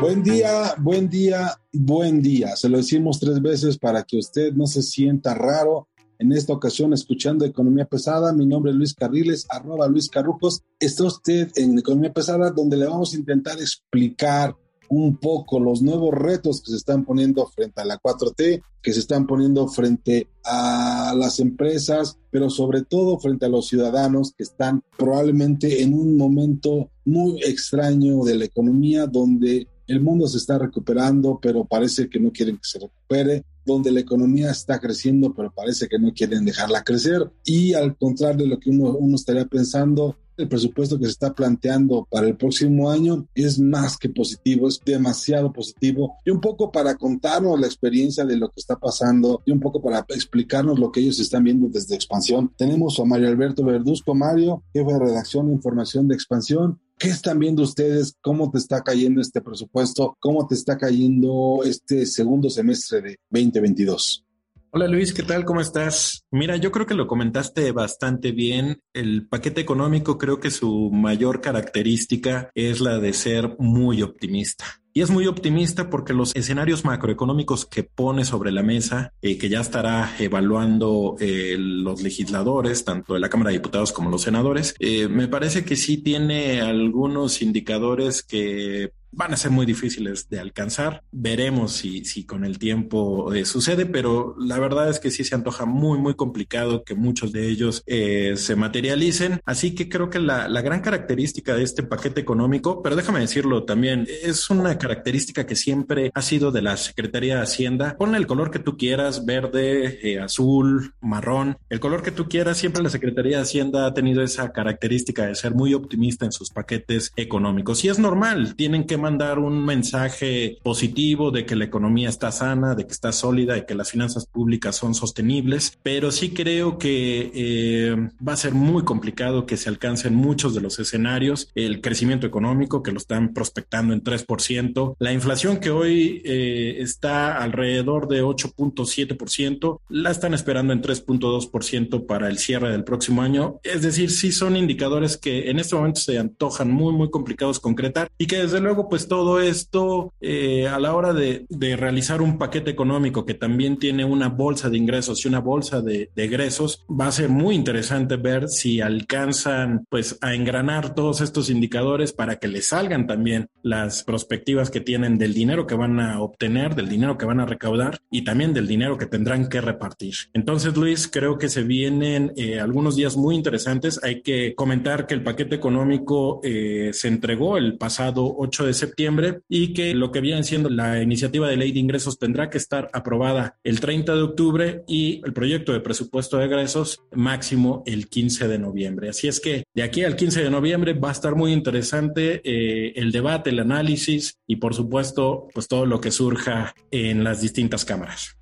Buen día, buen día, buen día. Se lo decimos tres veces para que usted no se sienta raro. En esta ocasión, escuchando Economía Pesada, mi nombre es Luis Carriles, arroba Luis Carrucos. Está usted en Economía Pesada, donde le vamos a intentar explicar un poco los nuevos retos que se están poniendo frente a la 4T, que se están poniendo frente a las empresas, pero sobre todo frente a los ciudadanos que están probablemente en un momento muy extraño de la economía donde el mundo se está recuperando, pero parece que no quieren que se recupere, donde la economía está creciendo, pero parece que no quieren dejarla crecer. Y al contrario de lo que uno, estaría pensando, el presupuesto que se está planteando para el próximo año es más que positivo, es demasiado positivo. Y un poco para contarnos la experiencia de lo que está pasando y un poco para explicarnos lo que ellos están viendo desde Expansión. Tenemos a Mario Alberto Verduzco. Mario, jefe de redacción e información de Expansión. ¿Qué están viendo ustedes? ¿Cómo te está cayendo este presupuesto? ¿Cómo te está cayendo este segundo semestre de 2022? Hola Luis, ¿qué tal? ¿Cómo estás? Mira, yo creo que lo comentaste bastante bien. El paquete económico creo que su mayor característica es la de ser muy optimista. Y es muy optimista porque los escenarios macroeconómicos que pone sobre la mesa, eh, que ya estará evaluando eh, los legisladores, tanto de la Cámara de Diputados como los senadores, eh, me parece que sí tiene algunos indicadores que van a ser muy difíciles de alcanzar. Veremos si, si con el tiempo eh, sucede, pero la verdad es que sí se antoja muy, muy complicado que muchos de ellos eh, se materialicen. Así que creo que la, la, gran característica de este paquete económico, pero déjame decirlo también, es una característica que siempre ha sido de la Secretaría de Hacienda. Ponle el color que tú quieras, verde, eh, azul, marrón, el color que tú quieras. Siempre la Secretaría de Hacienda ha tenido esa característica de ser muy optimista en sus paquetes económicos. Y es normal, tienen que mandar un mensaje positivo de que la economía está sana, de que está sólida, de que las finanzas públicas son sostenibles, pero sí creo que eh, va a ser muy complicado que se alcancen muchos de los escenarios, el crecimiento económico que lo están prospectando en 3%, la inflación que hoy eh, está alrededor de 8.7%, la están esperando en 3.2% para el cierre del próximo año, es decir, sí son indicadores que en este momento se antojan muy, muy complicados concretar y que desde luego pues todo esto eh, a la hora de, de, realizar un paquete económico que también tiene una bolsa de ingresos y una bolsa de, de, egresos, va a ser muy interesante ver si alcanzan pues a engranar todos estos indicadores para que les salgan también las perspectivas que tienen del dinero que van a obtener, del dinero que van a recaudar y también del dinero que tendrán que repartir. Entonces, Luis, creo que se vienen eh, algunos días muy interesantes. Hay que comentar que el paquete económico eh, se entregó el pasado 8 de septiembre y que lo que viene siendo la iniciativa de ley de ingresos tendrá que estar aprobada el 30 de octubre y el proyecto de presupuesto de egresos máximo el 15 de noviembre. Así es que de aquí al 15 de noviembre va a estar muy interesante eh, el debate, el análisis y por supuesto pues todo lo que surja en las distintas cámaras.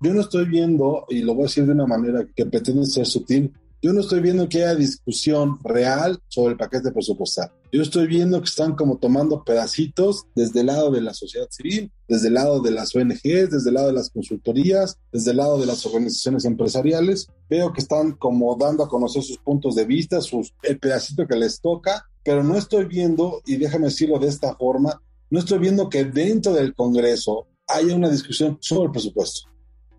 Yo no estoy viendo, y lo voy a decir de una manera que pretende ser sutil, yo no estoy viendo que haya discusión real sobre el paquete presupuestal. Yo estoy viendo que están como tomando pedacitos desde el lado de la sociedad civil, desde el lado de las ONGs, desde el lado de las consultorías, desde el lado de las organizaciones empresariales. Veo que están como dando a conocer sus puntos de vista, sus, el pedacito que les toca, pero no estoy viendo, y déjame decirlo de esta forma, no estoy viendo que dentro del Congreso haya una discusión sobre el presupuesto.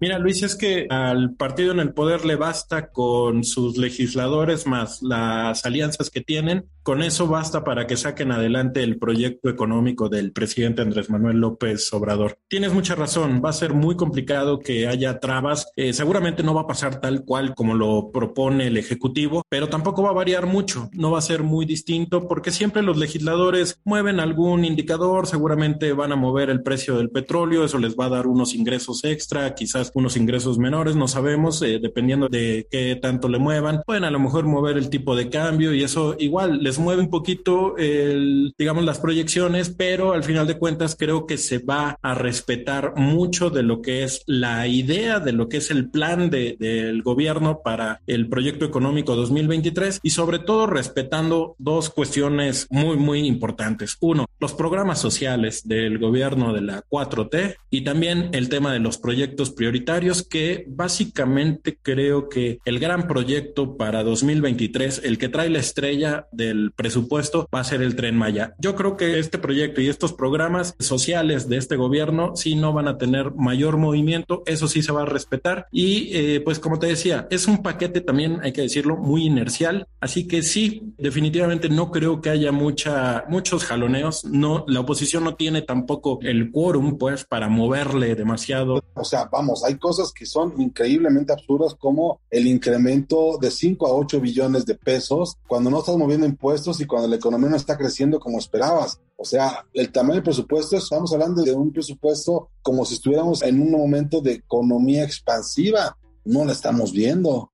Mira, Luis, es que al partido en el poder le basta con sus legisladores más las alianzas que tienen con eso basta para que saquen adelante el proyecto económico del presidente Andrés Manuel López Obrador. Tienes mucha razón, va a ser muy complicado que haya trabas. Eh, seguramente no va a pasar tal cual como lo propone el Ejecutivo, pero tampoco va a variar mucho, no va a ser muy distinto porque siempre los legisladores mueven algún indicador, seguramente van a mover el precio del petróleo, eso les va a dar unos ingresos extra, quizás unos ingresos menores, no sabemos, eh, dependiendo de qué tanto le muevan. Pueden a lo mejor mover el tipo de cambio y eso igual les mueve un poquito el, digamos, las proyecciones, pero al final de cuentas creo que se va a respetar mucho de lo que es la idea, de lo que es el plan de, del gobierno para el proyecto económico 2023 y sobre todo respetando dos cuestiones muy, muy importantes. Uno, los programas sociales del gobierno de la 4T y también el tema de los proyectos prioritarios que básicamente creo que el gran proyecto para 2023, el que trae la estrella del presupuesto, va a ser el tren Maya. Yo creo que este proyecto y estos programas sociales de este gobierno sí no van a tener mayor movimiento, eso sí se va a respetar y eh, pues como te decía, es un paquete también, hay que decirlo, muy inercial, así que sí, definitivamente no creo que haya mucha, muchos jaloneos, no, la oposición no tiene tampoco el quórum pues para moverle demasiado. O sea, vamos, hay cosas que son increíblemente absurdas como el incremento de 5 a 8 billones de pesos cuando no estás moviendo impuestos y cuando la economía no está creciendo como esperabas. O sea, el tamaño del presupuesto, estamos hablando de un presupuesto como si estuviéramos en un momento de economía expansiva. No la estamos viendo.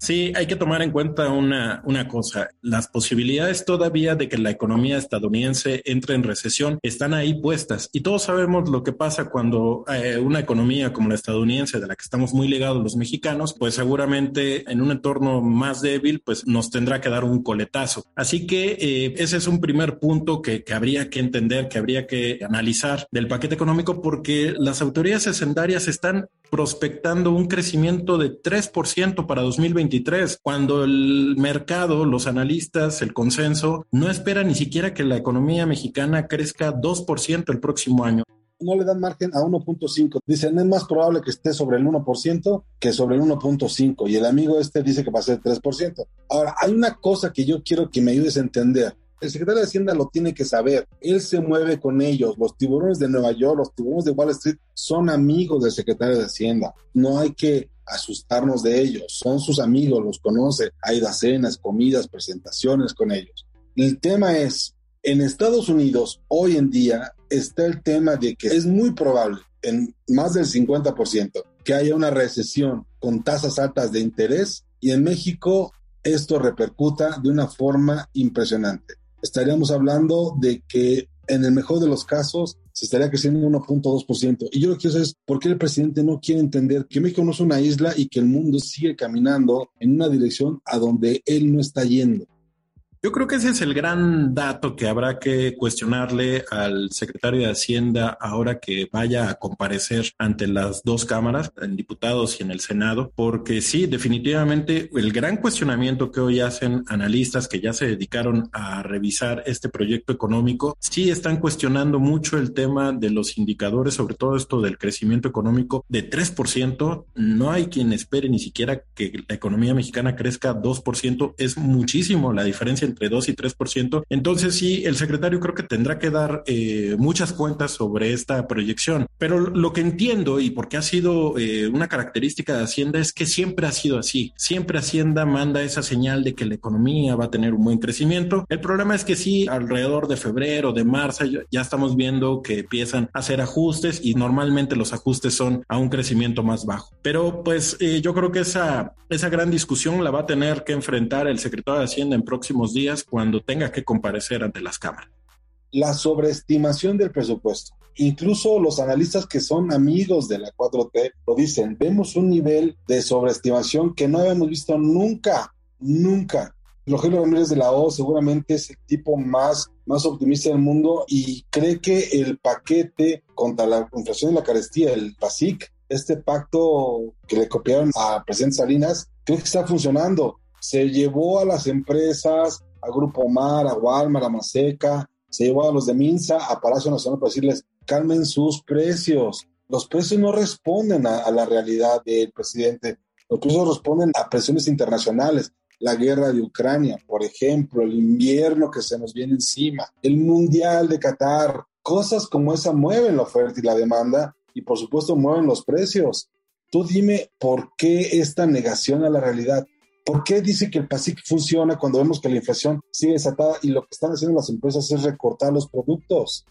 Sí, hay que tomar en cuenta una, una cosa. Las posibilidades todavía de que la economía estadounidense entre en recesión están ahí puestas. Y todos sabemos lo que pasa cuando eh, una economía como la estadounidense, de la que estamos muy ligados los mexicanos, pues seguramente en un entorno más débil, pues nos tendrá que dar un coletazo. Así que eh, ese es un primer punto que, que habría que entender, que habría que analizar del paquete económico, porque las autoridades hacendarias están prospectando un crecimiento de 3% para 2023, cuando el mercado, los analistas, el consenso, no espera ni siquiera que la economía mexicana crezca 2% el próximo año no le dan margen a 1.5. Dicen, es más probable que esté sobre el 1% que sobre el 1.5. Y el amigo este dice que va a ser 3%. Ahora, hay una cosa que yo quiero que me ayudes a entender. El secretario de Hacienda lo tiene que saber. Él se mueve con ellos. Los tiburones de Nueva York, los tiburones de Wall Street son amigos del secretario de Hacienda. No hay que asustarnos de ellos. Son sus amigos, los conoce. Hay cenas, comidas, presentaciones con ellos. El tema es, en Estados Unidos hoy en día está el tema de que es muy probable, en más del 50%, que haya una recesión con tasas altas de interés y en México esto repercuta de una forma impresionante estaríamos hablando de que en el mejor de los casos se estaría creciendo 1.2%. Y yo lo que quiero saber es por qué el presidente no quiere entender que México no es una isla y que el mundo sigue caminando en una dirección a donde él no está yendo. Yo creo que ese es el gran dato que habrá que cuestionarle al secretario de Hacienda ahora que vaya a comparecer ante las dos cámaras, en diputados y en el Senado, porque sí, definitivamente el gran cuestionamiento que hoy hacen analistas que ya se dedicaron a revisar este proyecto económico, sí están cuestionando mucho el tema de los indicadores, sobre todo esto del crecimiento económico de 3%. No hay quien espere ni siquiera que la economía mexicana crezca 2%. Es muchísimo la diferencia entre 2 y 3%. Entonces sí, el secretario creo que tendrá que dar eh, muchas cuentas sobre esta proyección. Pero lo que entiendo y porque ha sido eh, una característica de Hacienda es que siempre ha sido así. Siempre Hacienda manda esa señal de que la economía va a tener un buen crecimiento. El problema es que sí, alrededor de febrero, de marzo, ya estamos viendo que empiezan a hacer ajustes y normalmente los ajustes son a un crecimiento más bajo. Pero pues eh, yo creo que esa, esa gran discusión la va a tener que enfrentar el secretario de Hacienda en próximos días cuando tenga que comparecer ante las cámaras. La sobreestimación del presupuesto. Incluso los analistas que son amigos de la 4T lo dicen, vemos un nivel de sobreestimación que no habíamos visto nunca, nunca. Rogelio Ramírez de la O seguramente es el tipo más, más optimista del mundo y cree que el paquete contra la inflación y la carestía, el PASIC, este pacto que le copiaron a presidente Salinas, creo que está funcionando. Se llevó a las empresas a Grupo Mar, a Walmart, a Maseca, se llevó a los de Minsa a Palacio Nacional para decirles, calmen sus precios. Los precios no responden a, la realidad del presidente, los precios responden a presiones internacionales. la guerra de Ucrania, por ejemplo, el invierno que se nos viene encima, el Mundial de Qatar, cosas como esa mueven la oferta y la demanda y por supuesto mueven los precios. Tú dime por qué esta negación a la realidad. ¿Por qué dice que el PASIC funciona cuando vemos que la inflación sigue desatada y lo que están haciendo las empresas es recortar los productos?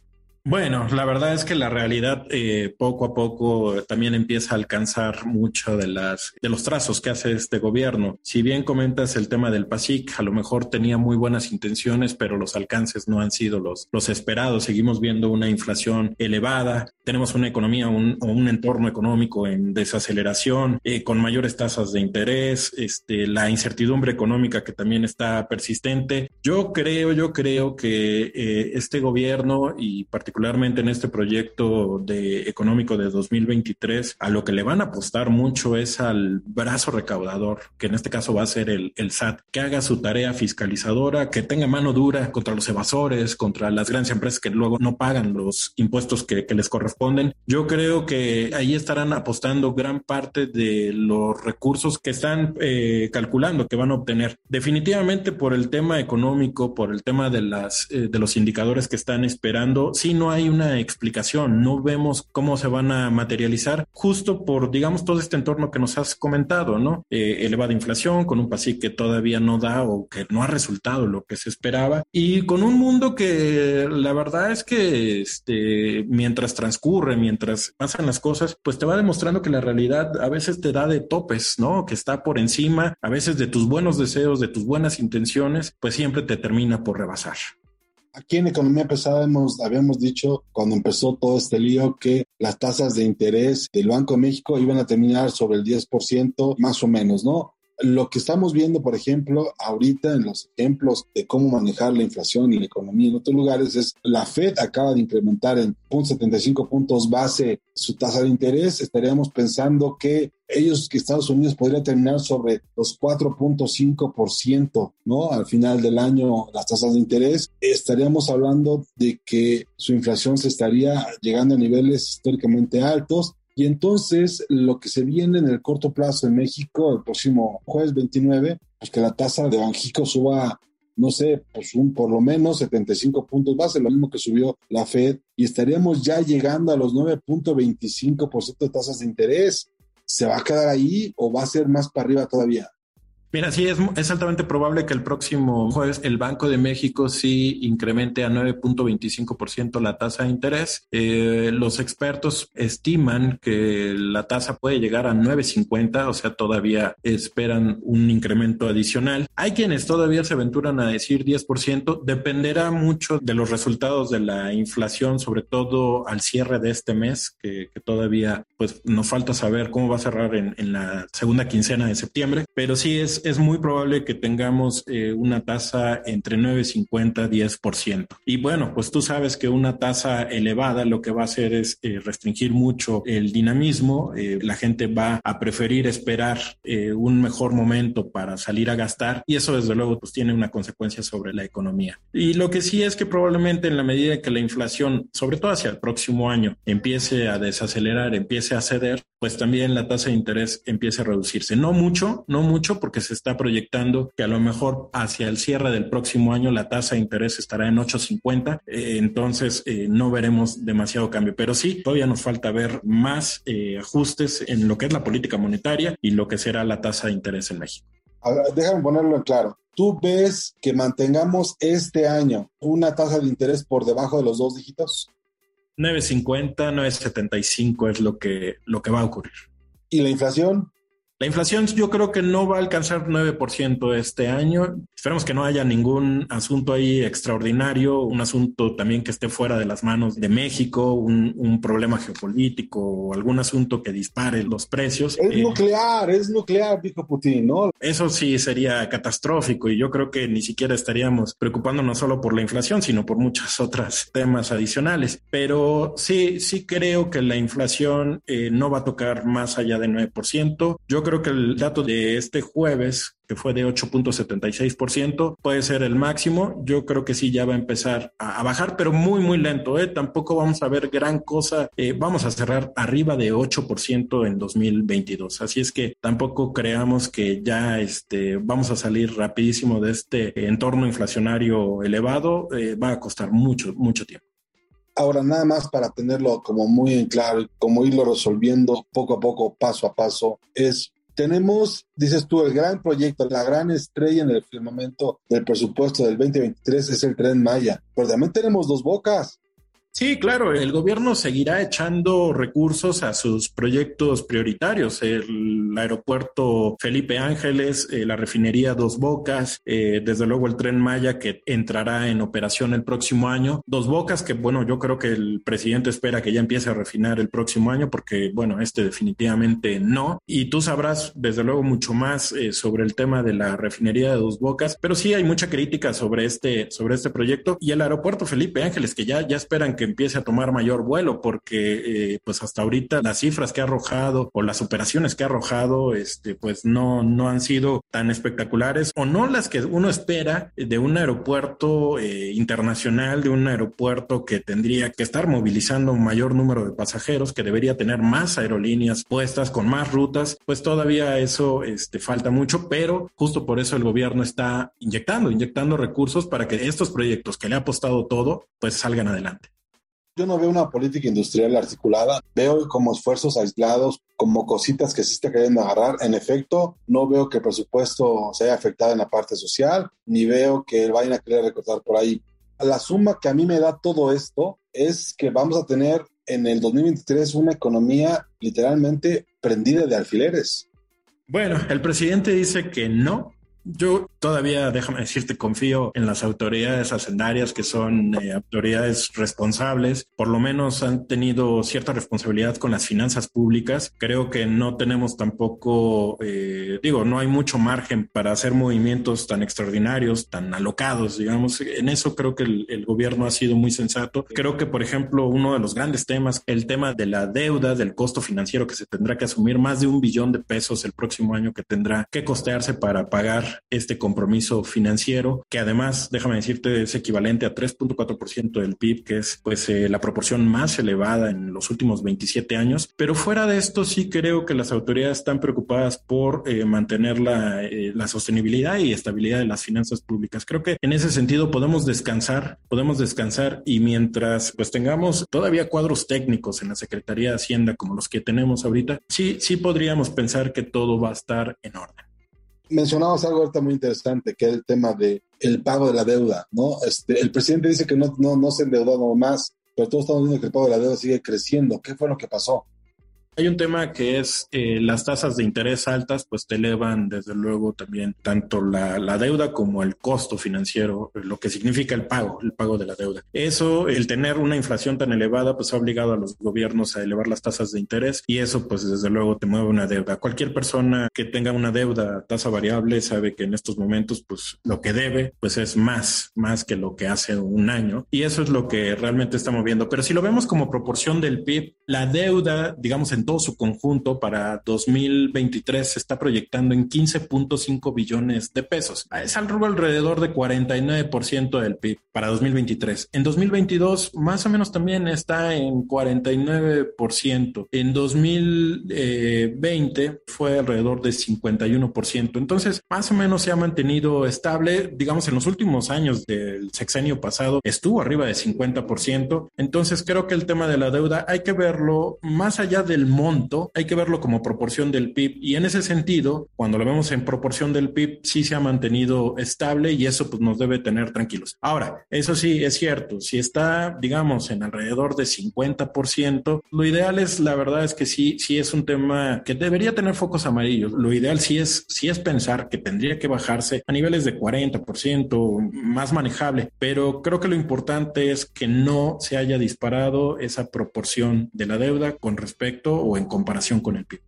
Bueno, la verdad es que la realidad eh, poco a poco también empieza a alcanzar mucho de las de los trazos que hace este gobierno. Si bien comentas el tema del PASIC, a lo mejor tenía muy buenas intenciones, pero los alcances no han sido los, los esperados. Seguimos viendo una inflación elevada, tenemos una economía un, un entorno económico en desaceleración, eh, con mayores tasas de interés, este, la incertidumbre económica que también está persistente. Yo creo, yo creo que eh, este gobierno y particularmente particularmente en este proyecto de económico de 2023, a lo que le van a apostar mucho es al brazo recaudador, que en este caso va a ser el, el SAT, que haga su tarea fiscalizadora, que tenga mano dura contra los evasores, contra las grandes empresas que luego no pagan los impuestos que, que les corresponden. Yo creo que ahí estarán apostando gran parte de los recursos que están eh, calculando que van a obtener. Definitivamente por el tema económico, por el tema de las eh, de los indicadores que están esperando, sí no hay una explicación, no vemos cómo se van a materializar justo por, digamos, todo este entorno que nos has comentado, ¿no? Eh, elevada inflación, con un PASIC que todavía no da o que no ha resultado lo que se esperaba y con un mundo que la verdad es que este, mientras transcurre, mientras pasan las cosas, pues te va demostrando que la realidad a veces te da de topes, ¿no? Que está por encima, a veces de tus buenos deseos, de tus buenas intenciones, pues siempre te termina por rebasar. Aquí en Economía Pesada hemos, habíamos dicho cuando empezó todo este lío que las tasas de interés del Banco de México iban a terminar sobre el 10% más o menos, ¿no? Lo que estamos viendo, por ejemplo, ahorita en los ejemplos de cómo manejar la inflación y la economía en otros lugares es la Fed acaba de incrementar en 0.75 puntos base su tasa de interés. Estaríamos pensando que ellos, que Estados Unidos podría terminar sobre los 4.5%, ¿no? Al final del año, las tasas de interés. Estaríamos hablando de que su inflación se estaría llegando a niveles históricamente altos y entonces lo que se viene en el corto plazo en México, el próximo jueves 29, pues que la tasa de Banjico suba, no sé, pues un por lo menos 75 puntos base, lo mismo que subió la Fed, y estaríamos ya llegando a los 9.25% de tasas de interés. ¿Se va a quedar ahí o va a ser más para arriba todavía? Mira, sí, es, es, altamente probable que el próximo jueves el Banco de México sí incremente a 9.25% la tasa de interés. Eh, los expertos estiman que la tasa puede llegar a 9.50, o sea, todavía esperan un incremento adicional. Hay quienes todavía se aventuran a decir 10%, dependerá mucho de los resultados de la inflación, sobre todo al cierre de este mes, que, que todavía pues nos falta saber cómo va a cerrar en, en la segunda quincena de septiembre, pero sí es es, muy probable que tengamos eh, una tasa entre 9,50 y 10%. Y bueno, pues tú sabes que una tasa elevada lo que va a hacer es eh, restringir mucho el dinamismo. Eh, la gente va a preferir esperar un mejor momento para salir a gastar y eso desde luego pues tiene una consecuencia sobre la economía. Y lo que sí es que probablemente en la medida que la inflación, sobre todo hacia el próximo año, empiece a desacelerar, empiece a ceder, pues también la tasa de interés empiece a reducirse. No mucho, no mucho porque se está proyectando que a lo mejor hacia el cierre del próximo año la tasa de interés estará en 8.50, eh, entonces eh, no veremos demasiado cambio, pero sí, todavía nos falta ver más eh, ajustes en lo que es la política monetaria y lo que será la tasa de interés en México. déjame ponerlo en claro. ¿Tú ves que mantengamos este año una tasa de interés por debajo de los dos dígitos? 9.50, 9.75 es lo que, lo que va a ocurrir. ¿Y la inflación? La inflación yo creo que no va a alcanzar 9% este año. Esperemos que no haya ningún asunto ahí extraordinario, un asunto también que esté fuera de las manos de México, un, un problema geopolítico o algún asunto que dispare los precios. Es eh, nuclear, es nuclear, dijo Putin, ¿no? Eso sí sería catastrófico y yo creo que ni siquiera estaríamos preocupándonos solo por la inflación, sino por muchos otros temas adicionales. Pero sí, sí creo que la inflación eh, no va a tocar más allá de 9%. Yo creo creo que el dato de este jueves, que fue de 8.76%, puede ser el máximo. Yo creo que sí ya va a empezar a, bajar, pero muy, muy lento. ¿eh? Tampoco vamos a ver gran cosa. Eh, vamos a cerrar arriba de 8% en 2022. Así es que tampoco creamos que ya este, vamos a salir rapidísimo de este entorno inflacionario elevado. Eh, va a costar mucho, mucho tiempo. Ahora, nada más para tenerlo como muy en claro, como irlo resolviendo poco a poco, paso a paso, es tenemos, dices tú, el gran proyecto, la gran estrella en el firmamento del presupuesto del 2023 es el tren Maya, pero también tenemos dos bocas. Sí, claro, el gobierno seguirá echando recursos a sus proyectos prioritarios, el aeropuerto Felipe Ángeles, eh, la refinería Dos Bocas, eh, desde luego el tren Maya que entrará en operación el próximo año. Dos Bocas que, bueno, yo creo que el presidente espera que ya empiece a refinar el próximo año porque, bueno, este definitivamente no. Y tú sabrás, desde luego, mucho más eh, sobre el tema de la refinería de Dos Bocas, pero sí hay mucha crítica sobre este, sobre este proyecto y el aeropuerto Felipe Ángeles que ya, ya esperan que empiece a tomar mayor vuelo, porque eh, pues hasta ahorita las cifras que ha arrojado o las operaciones que ha arrojado, este, pues no, no han sido tan espectaculares o no las que uno espera de un aeropuerto eh, internacional, de un aeropuerto que tendría que estar movilizando un mayor número de pasajeros, que debería tener más aerolíneas puestas con más rutas, pues todavía eso este, falta mucho, pero justo por eso el gobierno está inyectando, inyectando recursos para que estos proyectos que le ha apostado todo, pues salgan adelante. Yo no veo una política industrial articulada, veo como esfuerzos aislados, como cositas que se está queriendo agarrar. En efecto, no veo que el presupuesto se haya afectado en la parte social, ni veo que vayan a querer recortar por ahí. La suma que a mí me da todo esto es que vamos a tener en el 2023 una economía literalmente prendida de alfileres. Bueno, el presidente dice que no, yo todavía, déjame decirte, confío en las autoridades hacendarias que son eh, autoridades responsables, por lo menos han tenido cierta responsabilidad con las finanzas públicas. Creo que no tenemos tampoco, eh, digo, no hay mucho margen para hacer movimientos tan extraordinarios, tan alocados, digamos. En eso creo que el, el gobierno ha sido muy sensato. Creo que, por ejemplo, uno de los grandes temas, el tema de la deuda, del costo financiero que se tendrá que asumir, más de un billón de pesos el próximo año que tendrá que costearse para pagar este compromiso financiero, que además, déjame decirte, es equivalente a 3.4% del PIB, que es pues eh, la proporción más elevada en los últimos 27 años. Pero fuera de esto, sí creo que las autoridades están preocupadas por eh, mantener la, eh, la sostenibilidad y estabilidad de las finanzas públicas. Creo que en ese sentido podemos descansar, podemos descansar y mientras pues tengamos todavía cuadros técnicos en la Secretaría de Hacienda como los que tenemos ahorita, sí, sí podríamos pensar que todo va a estar en orden mencionabas algo ahorita muy interesante, que es el tema de el pago de la deuda, ¿no? Este, el presidente dice que no, no, no se endeudó más, pero todos estamos viendo que el pago de la deuda sigue creciendo. ¿Qué fue lo que pasó? Hay un tema que es eh, las tasas de interés altas, pues te elevan desde luego también tanto la, la, deuda como el costo financiero, lo que significa el pago, el pago de la deuda. Eso, el tener una inflación tan elevada, pues ha obligado a los gobiernos a elevar las tasas de interés y eso pues desde luego te mueve una deuda. Cualquier persona que tenga una deuda tasa variable sabe que en estos momentos pues lo que debe pues es más, más que lo que hace un año y eso es lo que realmente está moviendo. Pero si lo vemos como proporción del PIB, la deuda, digamos en su conjunto para 2023 se está proyectando en 15.5 billones de pesos. Es alrededor de 49% del PIB para 2023. En 2022 más o menos también está en 49%. En 2020 fue alrededor de 51%. Entonces más o menos se ha mantenido estable. Digamos en los últimos años del sexenio pasado estuvo arriba de 50%. Entonces creo que el tema de la deuda hay que verlo más allá del monto, hay que verlo como proporción del PIB y en ese sentido, cuando lo vemos en proporción del PIB, sí se ha mantenido estable y eso pues nos debe tener tranquilos. Ahora, eso sí es cierto, si está, digamos, en alrededor de 50%, lo ideal es, la verdad es que sí, sí es un tema que debería tener focos amarillos. Lo ideal sí es, sí es pensar que tendría que bajarse a niveles de 40%, más manejable, pero creo que lo importante es que no se haya disparado esa proporción de la deuda con respecto o en comparación con el PIB.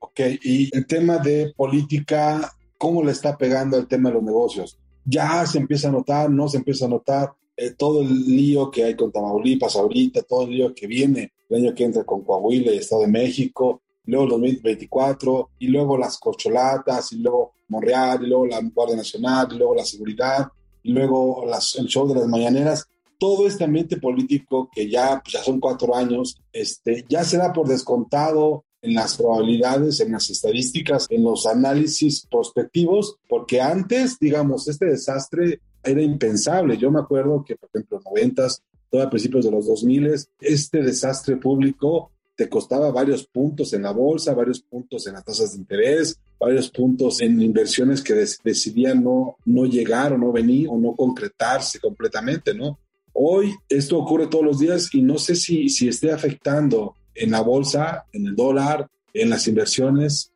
Ok, y el tema de política, ¿cómo le está pegando el tema de los negocios? Ya se empieza a notar, no se empieza a notar eh, todo el lío que hay con Tamaulipas ahorita, todo el lío que viene el año que entra con Coahuila y Estado de México. luego el 2024, y luego las corcholatas, y luego Monreal, y luego la Guardia Nacional, y luego la seguridad, y luego las, el show de las mañaneras. Todo este ambiente político que ya, pues ya son cuatro años, este, ya se da por descontado en las probabilidades, en las estadísticas, en los análisis prospectivos, porque antes, digamos, este desastre era impensable. Yo me acuerdo que, por ejemplo, en los noventas, todo a principios de los 2000, este desastre público te costaba varios puntos en la bolsa, varios puntos en las tasas de interés, varios puntos en inversiones que decidían no, no llegar o no venir o no concretarse completamente, ¿no? Hoy esto ocurre todos los días y no sé si, si esté afectando en la bolsa, en el dólar, en las inversiones,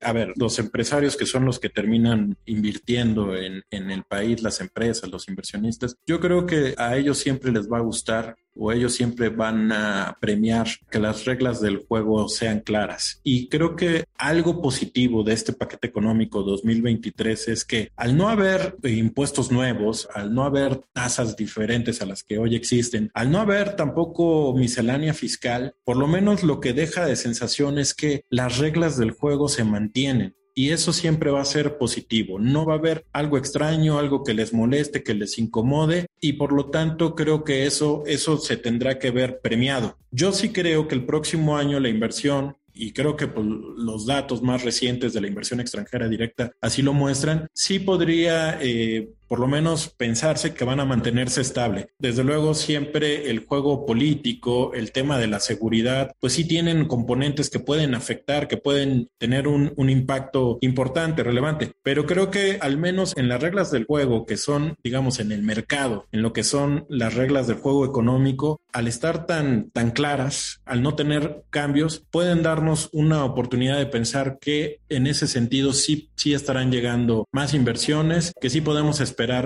a ver, los empresarios que son los que terminan invirtiendo en, en, el país, las empresas, los inversionistas, yo creo que a ellos siempre les va a gustar o ellos siempre van a premiar que las reglas del juego sean claras. Y creo que algo positivo de este paquete económico 2023 es que al no haber impuestos nuevos, al no haber tasas diferentes a las que hoy existen, al no haber tampoco miscelánea fiscal, por lo menos lo que deja de sensación es que las reglas del juego se mantienen y eso siempre va a ser positivo. No va a haber algo extraño, algo que les moleste, que les incomode y por lo tanto creo que eso, eso se tendrá que ver premiado. Yo sí creo que el próximo año la inversión y creo que pues, los datos más recientes de la inversión extranjera directa así lo muestran, sí podría eh, por lo menos pensarse que van a mantenerse estable. Desde luego, siempre el juego político, el tema de la seguridad, pues sí tienen componentes que pueden afectar, que pueden tener un, un, impacto importante, relevante. Pero creo que al menos en las reglas del juego, que son, digamos, en el mercado, en lo que son las reglas del juego económico, al estar tan, tan claras, al no tener cambios, pueden darnos una oportunidad de pensar que en ese sentido sí, sí estarán llegando más inversiones, que sí podemos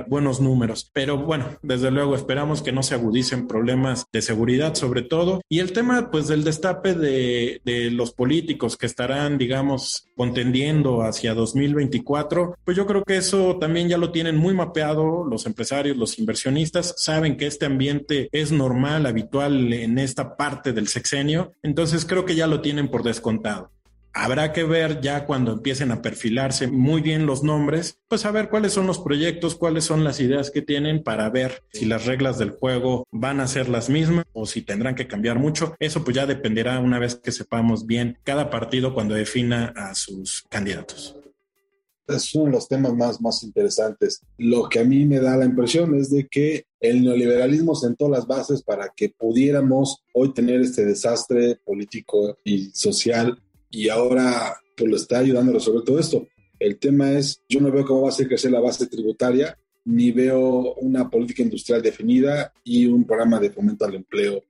buenos números. Pero bueno, desde luego esperamos que no se agudicen problemas de seguridad sobre todo. Y el tema pues del destape de, de los políticos que estarán, digamos, contendiendo hacia 2024, pues yo creo que eso también ya lo tienen muy mapeado los empresarios, los inversionistas, saben que este ambiente es normal, habitual en esta parte del sexenio, entonces creo que ya lo tienen por descontado. Habrá que ver ya cuando empiecen a perfilarse muy bien los nombres, pues a ver cuáles son los proyectos, cuáles son las ideas que tienen para ver si las reglas del juego van a ser las mismas o si tendrán que cambiar mucho. Eso pues ya dependerá una vez que sepamos bien cada partido cuando defina a sus candidatos. Es uno de los temas más, más interesantes. Lo que a mí me da la impresión es de que el neoliberalismo sentó las bases para que pudiéramos hoy tener este desastre político y social y ahora pues lo está ayudando a resolver todo esto. El tema es, yo no veo cómo va a ser crecer la base tributaria, ni veo una política industrial definida y un programa de fomento al empleo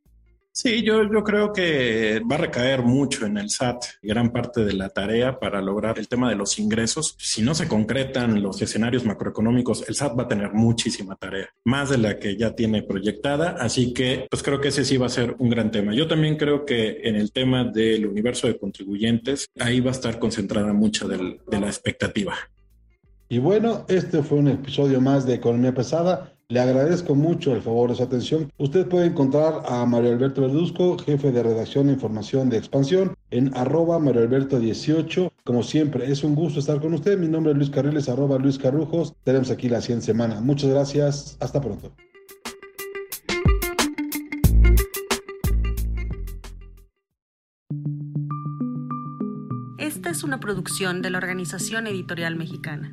Sí, yo, yo creo que va a recaer mucho en el SAT gran parte de la tarea para lograr el tema de los ingresos. Si no se concretan los escenarios macroeconómicos, el SAT va a tener muchísima tarea, más de la que ya tiene proyectada. Así que, pues creo que ese sí va a ser un gran tema. Yo también creo que en el tema del universo de contribuyentes, ahí va a estar concentrada mucha de la expectativa. Y bueno, este fue un episodio más de Economía Pesada. Le agradezco mucho el favor de su atención. Usted puede encontrar a Mario Alberto Verduzco, jefe de redacción e información de Expansión, en arroba Mario Alberto 18. Como siempre, es un gusto estar con usted. Mi nombre es Luis Carriles, arroba Luis Carrujos. Tenemos aquí la 100 semana. Muchas gracias. Hasta pronto. Esta es una producción de la Organización Editorial Mexicana.